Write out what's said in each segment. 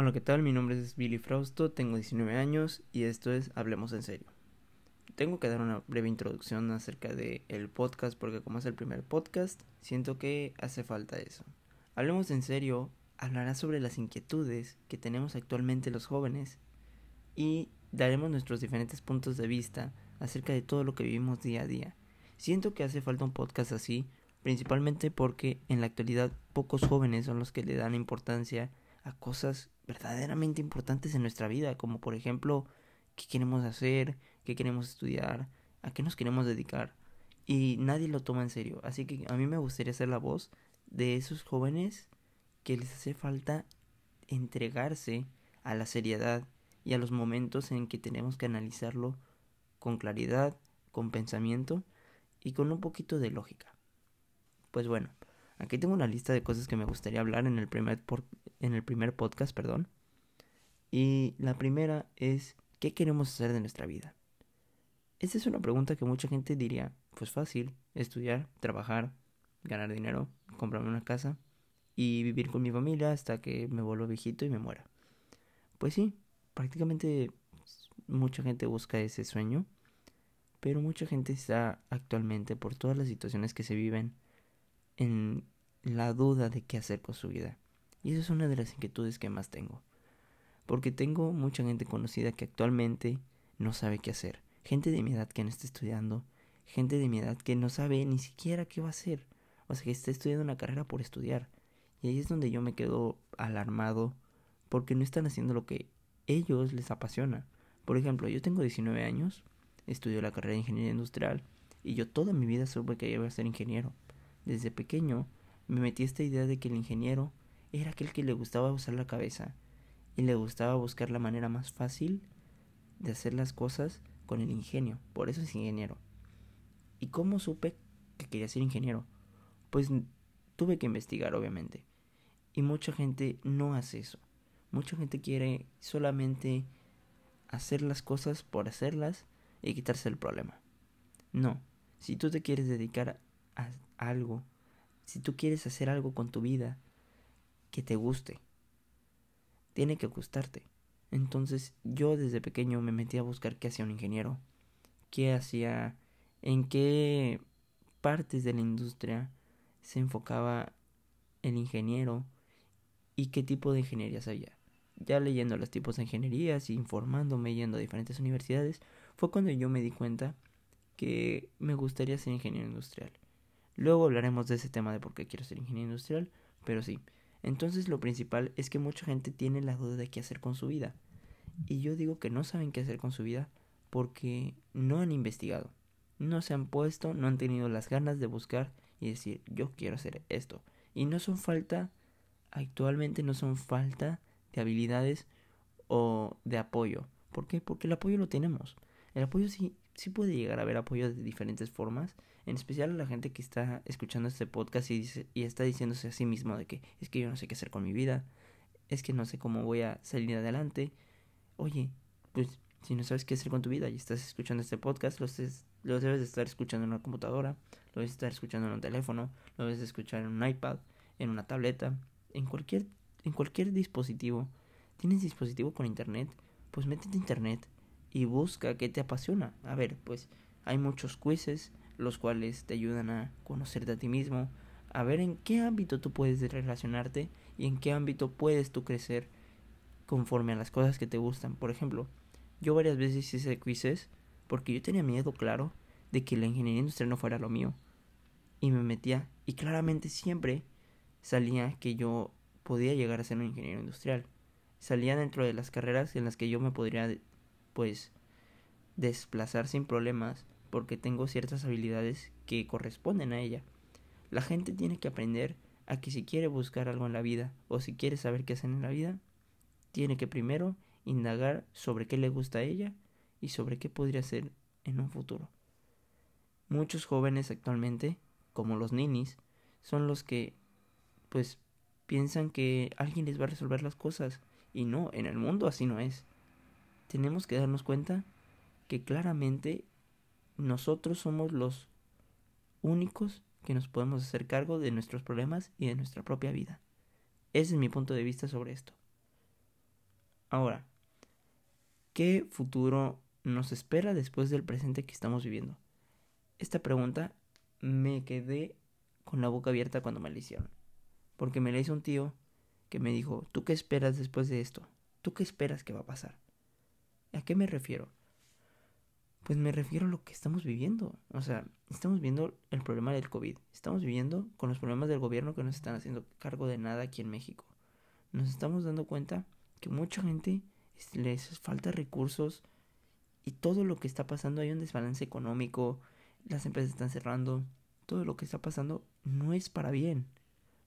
Hola, ¿qué tal? Mi nombre es Billy Frausto, tengo 19 años y esto es Hablemos en serio. Tengo que dar una breve introducción acerca del el podcast porque como es el primer podcast, siento que hace falta eso. Hablemos en serio hablará sobre las inquietudes que tenemos actualmente los jóvenes y daremos nuestros diferentes puntos de vista acerca de todo lo que vivimos día a día. Siento que hace falta un podcast así, principalmente porque en la actualidad pocos jóvenes son los que le dan importancia a cosas verdaderamente importantes en nuestra vida, como por ejemplo qué queremos hacer, qué queremos estudiar, a qué nos queremos dedicar. Y nadie lo toma en serio. Así que a mí me gustaría ser la voz de esos jóvenes que les hace falta entregarse a la seriedad y a los momentos en que tenemos que analizarlo con claridad, con pensamiento y con un poquito de lógica. Pues bueno, aquí tengo una lista de cosas que me gustaría hablar en el primer, en el primer podcast, perdón. Y la primera es, ¿qué queremos hacer de nuestra vida? Esta es una pregunta que mucha gente diría, pues fácil, estudiar, trabajar, ganar dinero, comprarme una casa y vivir con mi familia hasta que me vuelva viejito y me muera. Pues sí, prácticamente mucha gente busca ese sueño, pero mucha gente está actualmente por todas las situaciones que se viven en la duda de qué hacer con su vida. Y eso es una de las inquietudes que más tengo. Porque tengo mucha gente conocida que actualmente no sabe qué hacer. Gente de mi edad que no está estudiando. Gente de mi edad que no sabe ni siquiera qué va a hacer. O sea, que está estudiando una carrera por estudiar. Y ahí es donde yo me quedo alarmado porque no están haciendo lo que ellos les apasiona. Por ejemplo, yo tengo 19 años, estudio la carrera de ingeniería industrial y yo toda mi vida supe que iba a ser ingeniero. Desde pequeño me metí esta idea de que el ingeniero era aquel que le gustaba usar la cabeza y le gustaba buscar la manera más fácil de hacer las cosas con el ingenio. Por eso es ingeniero. ¿Y cómo supe que quería ser ingeniero? Pues tuve que investigar, obviamente. Y mucha gente no hace eso. Mucha gente quiere solamente hacer las cosas por hacerlas y quitarse el problema. No, si tú te quieres dedicar a algo, si tú quieres hacer algo con tu vida que te guste, tiene que gustarte. Entonces yo desde pequeño me metí a buscar qué hacía un ingeniero, qué hacía, en qué partes de la industria se enfocaba el ingeniero y qué tipo de ingeniería sabía. Ya leyendo los tipos de ingenierías y informándome yendo a diferentes universidades, fue cuando yo me di cuenta que me gustaría ser ingeniero industrial. Luego hablaremos de ese tema de por qué quiero ser ingeniero industrial, pero sí. Entonces lo principal es que mucha gente tiene la duda de qué hacer con su vida. Y yo digo que no saben qué hacer con su vida porque no han investigado, no se han puesto, no han tenido las ganas de buscar y decir yo quiero hacer esto. Y no son falta, actualmente no son falta de habilidades o de apoyo. ¿Por qué? Porque el apoyo lo tenemos. El apoyo sí, sí puede llegar a haber apoyo de diferentes formas, en especial a la gente que está escuchando este podcast y, dice, y está diciéndose a sí mismo de que es que yo no sé qué hacer con mi vida, es que no sé cómo voy a salir adelante. Oye, pues si no sabes qué hacer con tu vida y estás escuchando este podcast, lo, lo debes de estar escuchando en una computadora, lo debes de estar escuchando en un teléfono, lo debes de escuchar en un iPad, en una tableta, en cualquier, en cualquier dispositivo. ¿Tienes dispositivo con internet? Pues métete internet y busca qué te apasiona. A ver, pues hay muchos quizzes los cuales te ayudan a conocerte a ti mismo, a ver en qué ámbito tú puedes relacionarte y en qué ámbito puedes tú crecer conforme a las cosas que te gustan. Por ejemplo, yo varias veces hice quizzes porque yo tenía miedo, claro, de que la ingeniería industrial no fuera lo mío. Y me metía y claramente siempre salía que yo podía llegar a ser un ingeniero industrial. Salía dentro de las carreras en las que yo me podría pues desplazar sin problemas porque tengo ciertas habilidades que corresponden a ella. La gente tiene que aprender a que si quiere buscar algo en la vida o si quiere saber qué hacer en la vida, tiene que primero indagar sobre qué le gusta a ella y sobre qué podría ser en un futuro. Muchos jóvenes actualmente, como los ninis, son los que pues piensan que alguien les va a resolver las cosas y no, en el mundo así no es tenemos que darnos cuenta que claramente nosotros somos los únicos que nos podemos hacer cargo de nuestros problemas y de nuestra propia vida. Ese es mi punto de vista sobre esto. Ahora, ¿qué futuro nos espera después del presente que estamos viviendo? Esta pregunta me quedé con la boca abierta cuando me la hicieron. Porque me la hizo un tío que me dijo, ¿tú qué esperas después de esto? ¿Tú qué esperas que va a pasar? ¿A qué me refiero? Pues me refiero a lo que estamos viviendo. O sea, estamos viendo el problema del COVID. Estamos viviendo con los problemas del gobierno que no se están haciendo cargo de nada aquí en México. Nos estamos dando cuenta que mucha gente les falta recursos y todo lo que está pasando hay un desbalance económico, las empresas están cerrando, todo lo que está pasando no es para bien.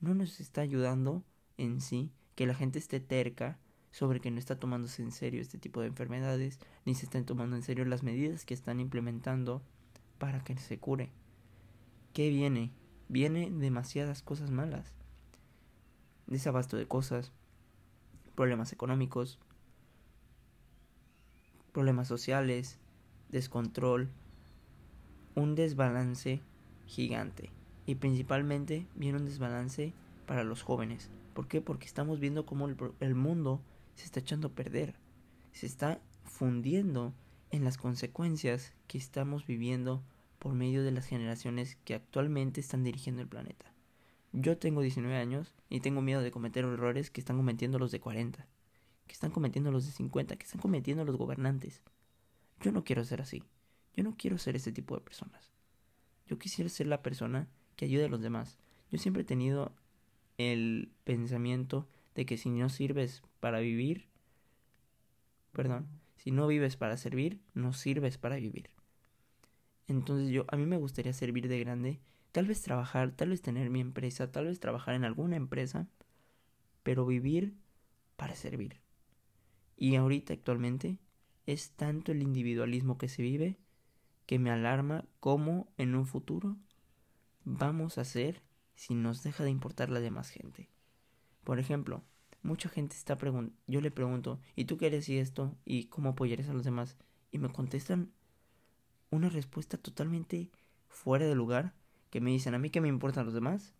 No nos está ayudando en sí que la gente esté terca sobre que no está tomándose en serio este tipo de enfermedades, ni se están tomando en serio las medidas que están implementando para que se cure. ¿Qué viene? Viene demasiadas cosas malas. Desabasto de cosas, problemas económicos, problemas sociales, descontrol, un desbalance gigante. Y principalmente viene un desbalance para los jóvenes. ¿Por qué? Porque estamos viendo cómo el, el mundo se está echando a perder, se está fundiendo en las consecuencias que estamos viviendo por medio de las generaciones que actualmente están dirigiendo el planeta. Yo tengo 19 años y tengo miedo de cometer errores que están cometiendo los de 40, que están cometiendo los de 50, que están cometiendo los gobernantes. Yo no quiero ser así. Yo no quiero ser ese tipo de personas. Yo quisiera ser la persona que ayude a los demás. Yo siempre he tenido el pensamiento de que si no sirves para vivir, perdón, si no vives para servir, no sirves para vivir. Entonces yo, a mí me gustaría servir de grande, tal vez trabajar, tal vez tener mi empresa, tal vez trabajar en alguna empresa, pero vivir para servir. Y ahorita actualmente es tanto el individualismo que se vive que me alarma cómo en un futuro vamos a ser si nos deja de importar la demás gente. Por ejemplo, mucha gente está preguntando, yo le pregunto, ¿y tú qué eres y esto? ¿Y cómo apoyarías a los demás? Y me contestan una respuesta totalmente fuera de lugar, que me dicen, ¿a mí qué me importan los demás?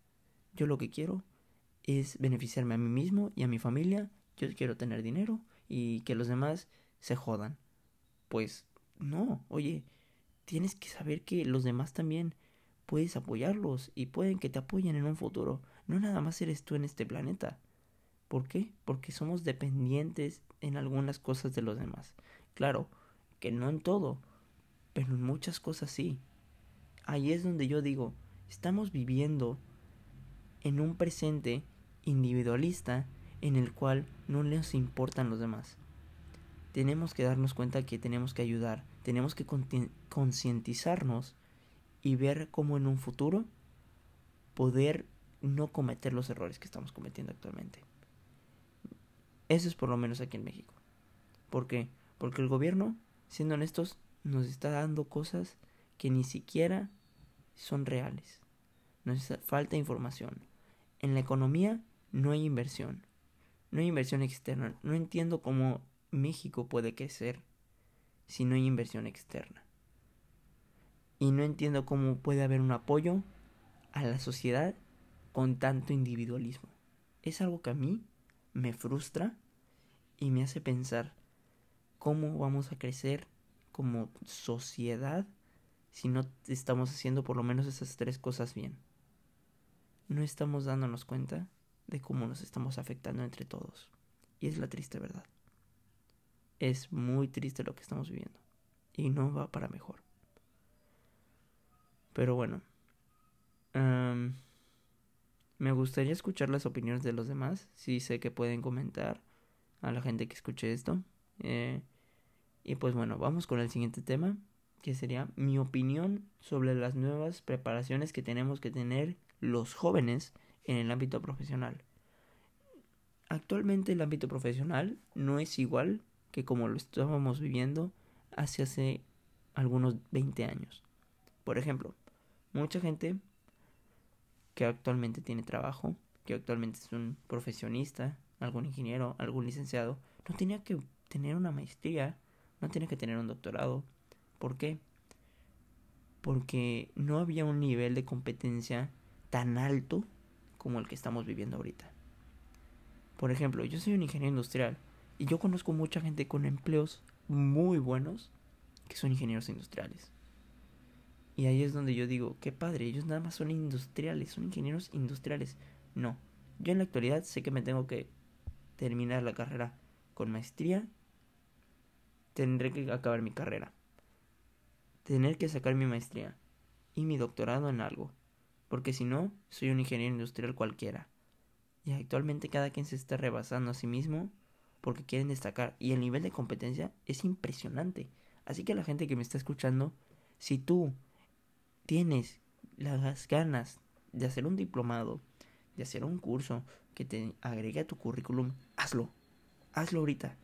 Yo lo que quiero es beneficiarme a mí mismo y a mi familia, yo quiero tener dinero y que los demás se jodan. Pues no, oye, tienes que saber que los demás también puedes apoyarlos y pueden que te apoyen en un futuro. No nada más eres tú en este planeta. ¿Por qué? Porque somos dependientes en algunas cosas de los demás. Claro, que no en todo, pero en muchas cosas sí. Ahí es donde yo digo, estamos viviendo en un presente individualista en el cual no les importan los demás. Tenemos que darnos cuenta que tenemos que ayudar, tenemos que concientizarnos y ver cómo en un futuro poder no cometer los errores que estamos cometiendo actualmente. Eso es por lo menos aquí en México. ¿Por qué? Porque el gobierno, siendo honestos, nos está dando cosas que ni siquiera son reales. Nos falta información. En la economía no hay inversión. No hay inversión externa. No entiendo cómo México puede crecer si no hay inversión externa y no entiendo cómo puede haber un apoyo a la sociedad con tanto individualismo. Es algo que a mí me frustra y me hace pensar cómo vamos a crecer como sociedad si no estamos haciendo por lo menos esas tres cosas bien. No estamos dándonos cuenta de cómo nos estamos afectando entre todos. Y es la triste verdad. Es muy triste lo que estamos viviendo. Y no va para mejor. Pero bueno. Me gustaría escuchar las opiniones de los demás. Si sé que pueden comentar a la gente que escuche esto. Eh, y pues bueno, vamos con el siguiente tema. Que sería mi opinión sobre las nuevas preparaciones que tenemos que tener los jóvenes en el ámbito profesional. Actualmente el ámbito profesional no es igual que como lo estábamos viviendo hace hace algunos 20 años. Por ejemplo, mucha gente que actualmente tiene trabajo, que actualmente es un profesionista, algún ingeniero, algún licenciado, no tenía que tener una maestría, no tenía que tener un doctorado. ¿Por qué? Porque no había un nivel de competencia tan alto como el que estamos viviendo ahorita. Por ejemplo, yo soy un ingeniero industrial Y yo conozco mucha gente con empleos muy buenos que son ingenieros industriales. Y ahí es donde yo digo, qué padre, ellos nada más son industriales, son ingenieros industriales. No, yo en la actualidad sé que me tengo que terminar la carrera con maestría. Tendré que acabar mi carrera. Tener que sacar mi maestría y mi doctorado en algo. Porque si no, soy un ingeniero industrial cualquiera. Y actualmente cada quien se está rebasando a sí mismo porque quieren destacar. Y el nivel de competencia es impresionante. Así que la gente que me está escuchando, si tú tienes las ganas de hacer un diplomado, de hacer un curso que te agregue a tu currículum, hazlo. Hazlo ahorita.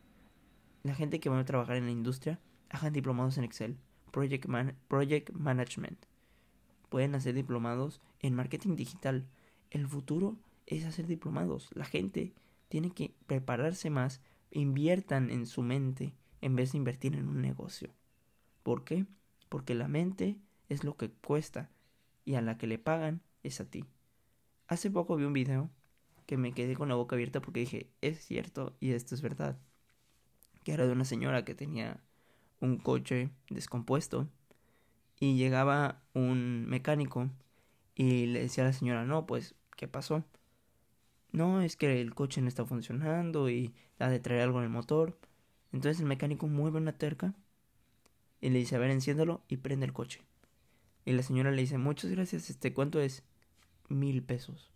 La gente que va a trabajar en la industria, hagan diplomados en Excel, Project, project Management. Pueden hacer diplomados en marketing digital. El futuro es hacer diplomados. La gente tiene que prepararse más, inviertan en su mente en vez de invertir en un negocio. ¿Por qué? Porque la mente es lo que cuesta y a la que le pagan es a ti. Hace poco vi un video que me quedé con la boca abierta porque dije, es cierto y esto es verdad. Que era de una señora que tenía un coche descompuesto y llegaba un mecánico y le decía a la señora, no, pues, ¿qué pasó? No, es que el coche no está funcionando y ha de traer algo en el motor. Entonces el mecánico mueve una terca y le dice, a ver, enciéndalo y prende el coche. Y la señora le dice, muchas gracias, este, ¿cuánto es? Mil pesos.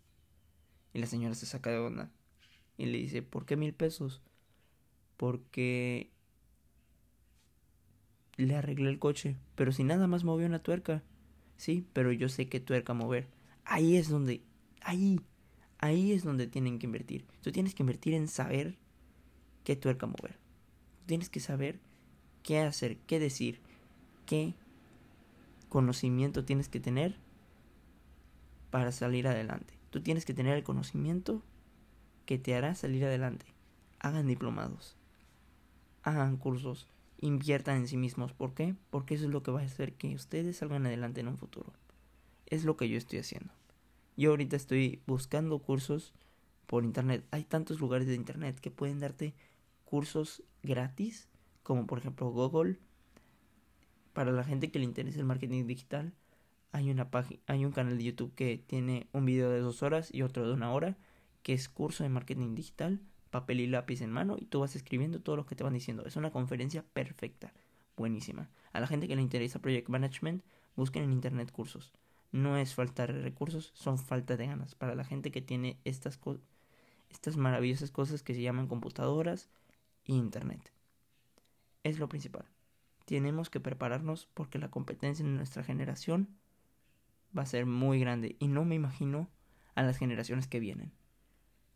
Y la señora se saca de onda. Y le dice, ¿por qué mil pesos? Porque le arreglé el coche, pero si nada más movió una tuerca. Sí, pero yo sé qué tuerca mover. Ahí es donde, ahí, ahí es donde tienen que invertir. Tú tienes que invertir en saber qué tuerca mover. tienes que saber qué hacer, qué decir, qué conocimiento tienes que tener para salir adelante. Tú tienes que tener el conocimiento que te hará salir adelante. Hagan diplomados, hagan cursos, inviertan en sí mismos. ¿Por qué? Porque eso es lo que va a hacer que ustedes salgan adelante en un futuro. Es lo que yo estoy haciendo. Yo ahorita estoy buscando cursos por internet. Hay tantos lugares de internet que pueden darte cursos gratis, como por ejemplo Google, para la gente que le interesa el marketing digital, hay una hay un canal de YouTube que tiene un video de dos horas y otro de una hora, que es curso de marketing digital, papel y lápiz en mano, y tú vas escribiendo todo lo que te van diciendo. Es una conferencia perfecta, buenísima. A la gente que le interesa Project Management, busquen en internet cursos. No es falta de recursos, son falta de ganas. Para la gente que tiene estas, estas maravillosas cosas que se llaman computadoras e internet. Es lo principal tenemos que prepararnos porque la competencia en nuestra generación va a ser muy grande y no me imagino a las generaciones que vienen.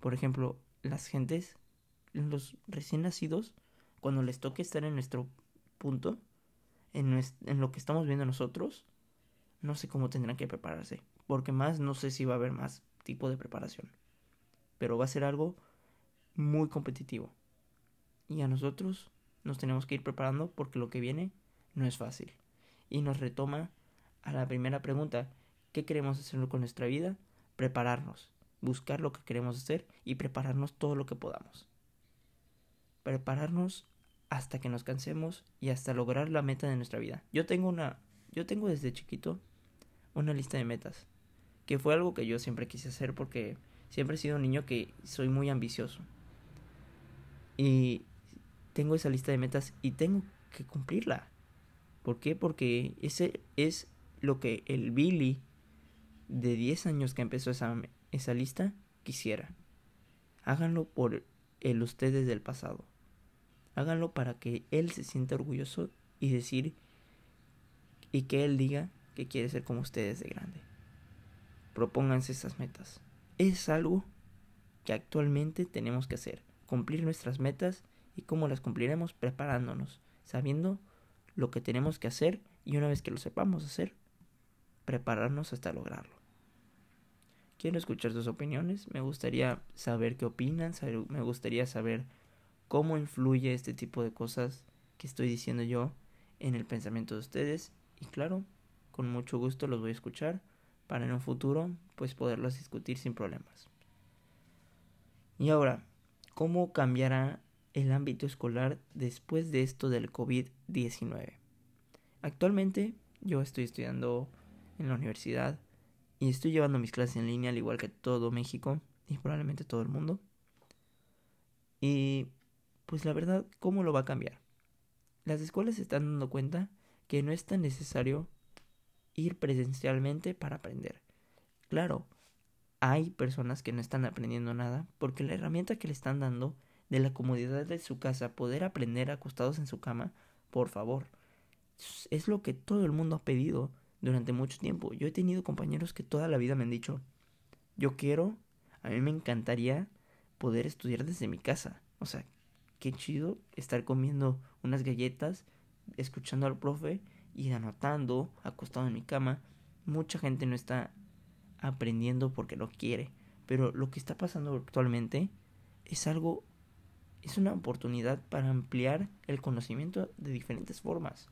Por ejemplo, las gentes, los recién nacidos, cuando les toque estar en nuestro punto, en, en lo que estamos viendo nosotros, no sé cómo tendrán que prepararse, porque más no sé si va a haber más tipo de preparación, pero va a ser algo muy competitivo. Y a nosotros nos tenemos que ir preparando porque lo que viene no es fácil. Y nos retoma a la primera pregunta, ¿qué queremos hacer con nuestra vida? Prepararnos, buscar lo que queremos hacer y prepararnos todo lo que podamos. Prepararnos hasta que nos cansemos y hasta lograr la meta de nuestra vida. Yo tengo una yo tengo desde chiquito una lista de metas, que fue algo que yo siempre quise hacer porque siempre he sido un niño que soy muy ambicioso. Y tengo esa lista de metas y tengo que cumplirla. ¿Por qué? Porque ese es lo que el Billy de 10 años que empezó esa, esa lista quisiera. Háganlo por el ustedes del pasado. Háganlo para que él se sienta orgulloso y decir y que él diga que quiere ser como ustedes de grande. Propónganse esas metas. Es algo que actualmente tenemos que hacer. Cumplir nuestras metas y cómo las cumpliremos preparándonos, sabiendo lo que tenemos que hacer y una vez que lo sepamos hacer, prepararnos hasta lograrlo. Quiero escuchar sus opiniones, me gustaría saber qué opinan, me gustaría saber cómo influye este tipo de cosas que estoy diciendo yo en el pensamiento de ustedes y claro, con mucho gusto los voy a escuchar para en un futuro pues poderlos discutir sin problemas. Y ahora, ¿cómo cambiará el ámbito escolar después de esto del COVID-19. Actualmente yo estoy estudiando en la universidad y estoy llevando mis clases en línea al igual que todo México y probablemente todo el mundo. Y pues la verdad, ¿cómo lo va a cambiar? Las escuelas se están dando cuenta que no es tan necesario ir presencialmente para aprender. Claro, hay personas que no están aprendiendo nada porque la herramienta que le están dando de la comodidad de su casa, poder aprender acostados en su cama, por favor, es lo que todo el mundo ha pedido durante mucho tiempo. Yo he tenido compañeros que toda la vida me han dicho, yo quiero, a mí me encantaría poder estudiar desde mi casa. O sea, qué chido estar comiendo unas galletas, escuchando al profe y anotando, acostado en mi cama. Mucha gente no está aprendiendo porque no quiere. Pero lo que está pasando actualmente es algo, es una oportunidad para ampliar el conocimiento de diferentes formas.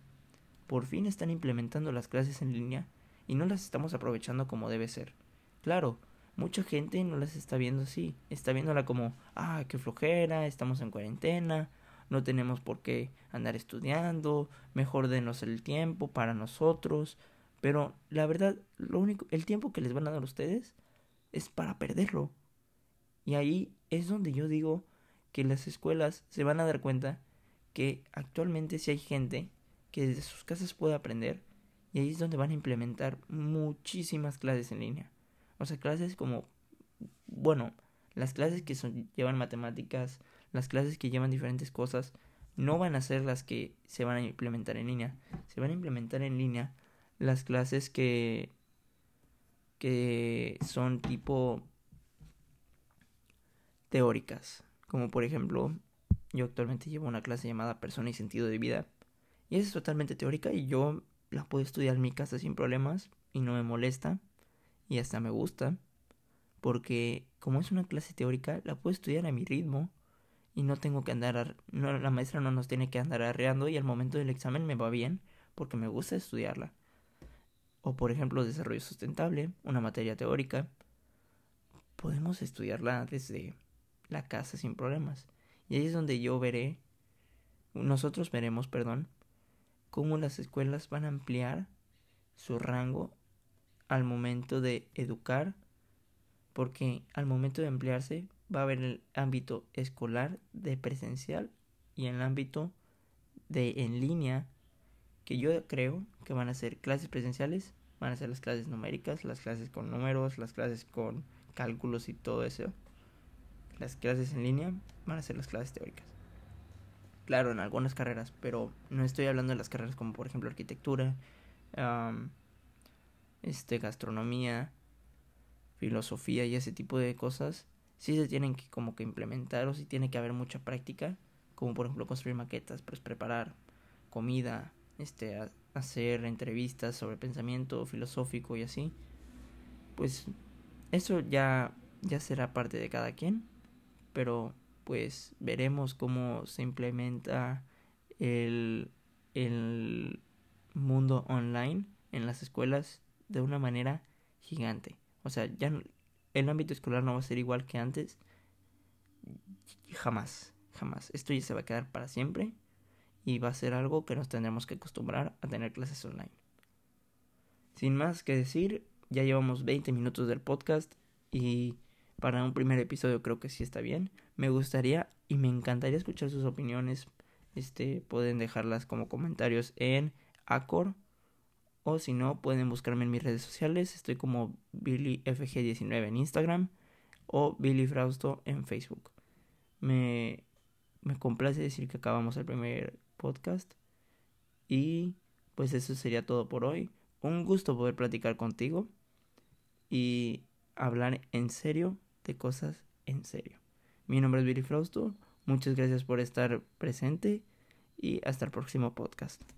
Por fin están implementando las clases en línea y no las estamos aprovechando como debe ser. Claro, mucha gente no las está viendo así, está viéndola como, ah, qué flojera, estamos en cuarentena, no tenemos por qué andar estudiando, mejor denos el tiempo para nosotros, pero la verdad, lo único, el tiempo que les van a dar ustedes es para perderlo. Y ahí es donde yo digo que las escuelas se van a dar cuenta que actualmente si hay gente que desde sus casas puede aprender y ahí es donde van a implementar muchísimas clases en línea. O sea, clases como, bueno, las clases que son, llevan matemáticas, las clases que llevan diferentes cosas, no van a ser las que se van a implementar en línea. Se van a implementar en línea las clases que que son tipo teóricas, como por ejemplo, yo actualmente llevo una clase llamada Persona y sentido de vida y esa es totalmente teórica y yo la puedo estudiar en mi casa sin problemas y no me molesta y hasta me gusta. Porque como es una clase teórica, la puedo estudiar a mi ritmo y no tengo que andar, la maestra no nos tiene que andar arreando y al momento del examen me va bien porque me gusta estudiarla. O por ejemplo, desarrollo sustentable, una materia teórica. Podemos estudiarla desde la casa sin problemas. Y ahí es donde yo veré, nosotros veremos, perdón, cómo las escuelas van a ampliar su rango al momento de educar, porque al momento de ampliarse va a haber el ámbito escolar de presencial y el ámbito de en línea, que yo creo que van a ser clases presenciales, van a ser las clases numéricas, las clases con números, las clases con cálculos y todo eso. Las clases en línea van a ser las clases teóricas. Claro, en algunas carreras, pero no estoy hablando de las carreras como por ejemplo arquitectura, este, gastronomía, filosofía y ese tipo de cosas. Sí se tienen que como que implementar o sí tiene que haber mucha práctica, como por ejemplo construir maquetas, pues preparar comida, este, hacer entrevistas sobre pensamiento filosófico y así. Pues eso ya ya será parte de cada quien, pero pues veremos cómo se implementa el, el mundo online en las escuelas de una manera gigante. O sea, ya el ámbito escolar no va a ser igual que antes. Jamás, jamás. Esto ya se va a quedar para siempre y va a ser algo que nos tendremos que acostumbrar a tener clases online. Sin más que decir, ya llevamos 20 minutos del podcast y para un primer episodio creo que sí está bien. Me gustaría y me encantaría escuchar sus opiniones. Este, pueden dejarlas como comentarios en Acor. O si no, pueden buscarme en mis redes sociales. Estoy como BillyFG19 en Instagram. O Billy Frausto en Facebook. Me, me complace decir que acabamos el primer podcast. Y pues eso sería todo por hoy. Un gusto poder platicar contigo. Y hablar en serio cosas en serio. Mi nombre es Billy Frausto, muchas gracias por estar presente y hasta el próximo podcast.